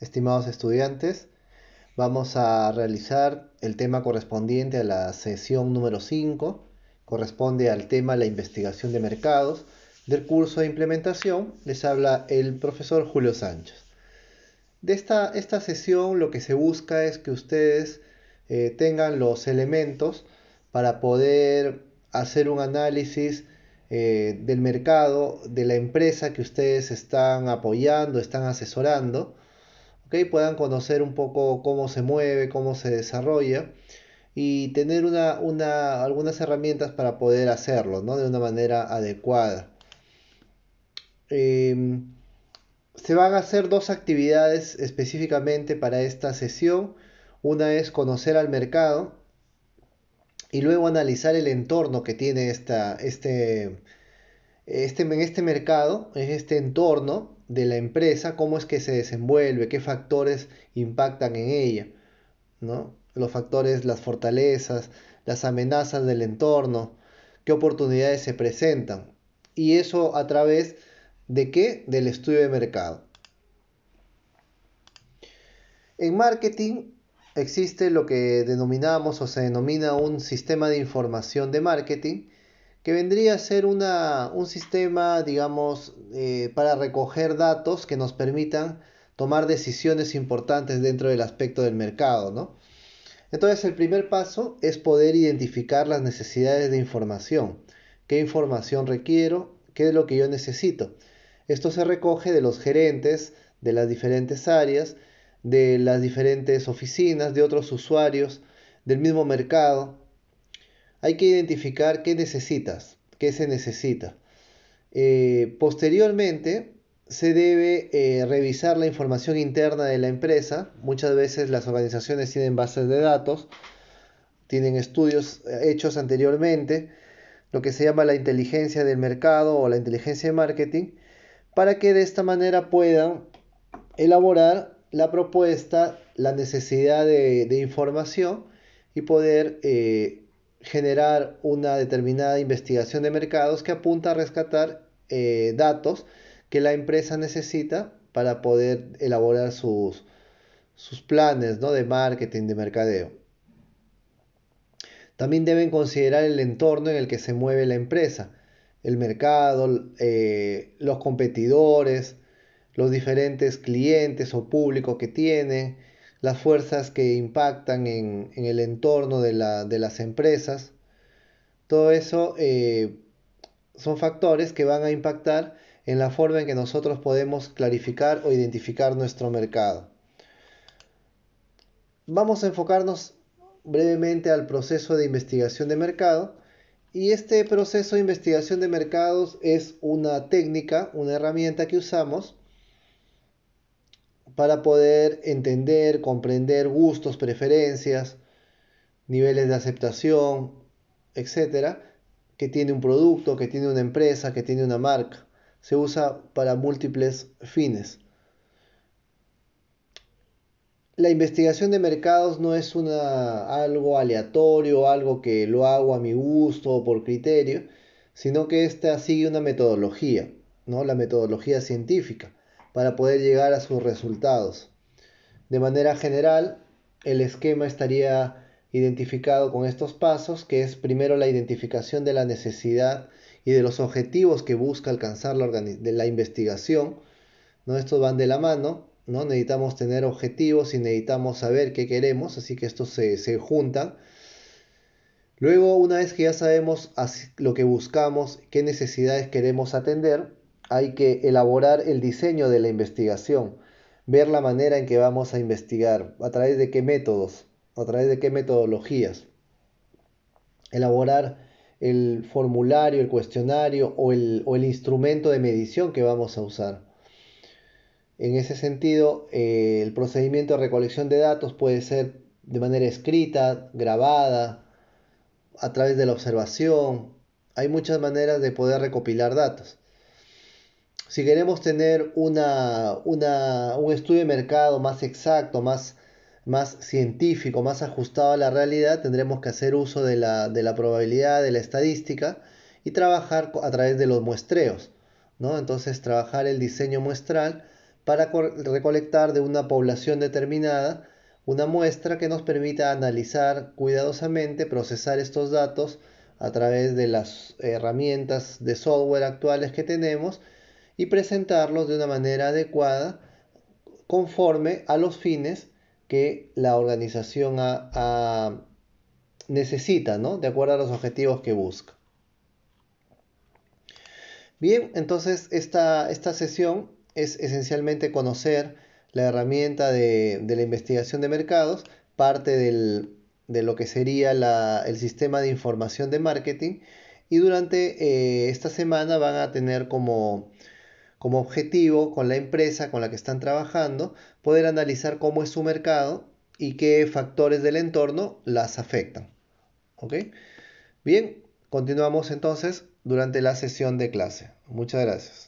estimados estudiantes. Vamos a realizar el tema correspondiente a la sesión número 5. Corresponde al tema la investigación de mercados. Del curso de implementación les habla el profesor Julio Sánchez. De esta, esta sesión lo que se busca es que ustedes eh, tengan los elementos para poder hacer un análisis eh, del mercado, de la empresa que ustedes están apoyando, están asesorando, ¿okay? puedan conocer un poco cómo se mueve, cómo se desarrolla y tener una, una, algunas herramientas para poder hacerlo ¿no? de una manera adecuada. Em, se van a hacer dos actividades específicamente para esta sesión. Una es conocer al mercado y luego analizar el entorno que tiene esta, este, este, en este mercado, en este entorno de la empresa, cómo es que se desenvuelve, qué factores impactan en ella, ¿no? Los factores, las fortalezas, las amenazas del entorno, qué oportunidades se presentan. Y eso a través de qué? Del estudio de mercado. En marketing existe lo que denominamos o se denomina un sistema de información de marketing, que vendría a ser una, un sistema, digamos, eh, para recoger datos que nos permitan tomar decisiones importantes dentro del aspecto del mercado, ¿no? Entonces el primer paso es poder identificar las necesidades de información. ¿Qué información requiero? ¿Qué es lo que yo necesito? Esto se recoge de los gerentes de las diferentes áreas de las diferentes oficinas, de otros usuarios, del mismo mercado. Hay que identificar qué necesitas, qué se necesita. Eh, posteriormente, se debe eh, revisar la información interna de la empresa. Muchas veces las organizaciones tienen bases de datos, tienen estudios eh, hechos anteriormente, lo que se llama la inteligencia del mercado o la inteligencia de marketing, para que de esta manera puedan elaborar la propuesta, la necesidad de, información y poder generar una determinada investigación de mercados que apunta a rescatar eh, datos que la empresa necesita para poder elaborar sus, sus planes ¿no? de marketing, de mercadeo. También deben considerar el entorno en el que se mueve la empresa, el mercado, eh, los competidores, los diferentes clientes o públicos que tiene, las fuerzas que impactan en, el entorno de, las empresas. Todo eso eh, son factores que van a impactar en la forma en que nosotros podemos clarificar o identificar nuestro mercado. Vamos a enfocarnos brevemente al proceso de investigación de mercado. Y este proceso de investigación de mercados es una técnica, una herramienta que usamos para poder entender, comprender gustos, preferencias, niveles de aceptación, etcétera, que tiene un producto, que tiene una empresa, que tiene una marca. Se usa para múltiples fines. La investigación de mercados no es una, algo aleatorio, algo que lo hago a mi gusto o por criterio, sino que esta sigue una metodología, ¿no? la metodología científica para poder llegar a sus resultados. De manera general, el esquema estaría identificado con estos pasos, que es primero la identificación de la necesidad y de los objetivos que busca alcanzar la, investigación. ¿no? Estos van de la mano, ¿no? necesitamos tener objetivos y necesitamos saber qué queremos, así que estos se, se juntan. Luego, una vez que ya sabemos lo que buscamos, qué necesidades queremos atender, hay que elaborar el diseño de la investigación, ver la manera en que vamos a investigar, a través de qué métodos, a través de qué metodologías. Elaborar el formulario, el cuestionario o el, instrumento de medición que vamos a usar. En ese sentido, eh, el procedimiento de recolección de datos puede ser de manera escrita, grabada, a través de la observación. Hay muchas maneras de poder recopilar datos. Si queremos tener una, un estudio de mercado más exacto, más, más científico, más ajustado a la realidad, tendremos que hacer uso de la, de la probabilidad, de la estadística y trabajar a través de los muestreos. ¿no? Entonces, trabajar el diseño muestral para recolectar de una población determinada una muestra que nos permita analizar cuidadosamente, procesar estos datos a través de las herramientas de software actuales que tenemos y presentarlos de una manera adecuada conforme a los fines que la organización necesita, ¿no? De acuerdo a los objetivos que busca. Bien, entonces esta, esta sesión es esencialmente conocer la herramienta de, la investigación de mercados, parte de lo que sería el sistema de información de marketing y durante eh, esta semana van a tener como, como objetivo con la empresa con la que están trabajando poder analizar cómo es su mercado y qué factores del entorno las afectan. ¿Ok? Bien, continuamos entonces durante la sesión de clase. Muchas gracias.